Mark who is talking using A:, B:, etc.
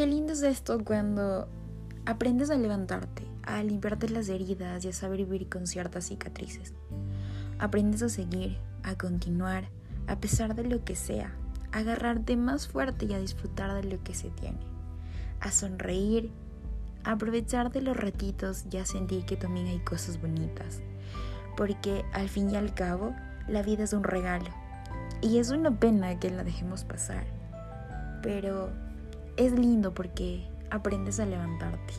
A: Qué lindo es esto cuando aprendes a levantarte, a limpiarte las heridas y a saber vivir con ciertas cicatrices. Aprendes a seguir, a continuar, a pesar de lo que sea, a agarrarte más fuerte y a disfrutar de lo que se tiene, a sonreír, a aprovechar de los ratitos y a sentir que también hay cosas bonitas, porque al fin y al cabo la vida es un regalo. Y es una pena que la dejemos pasar, pero es lindo porque aprendes a levantarte.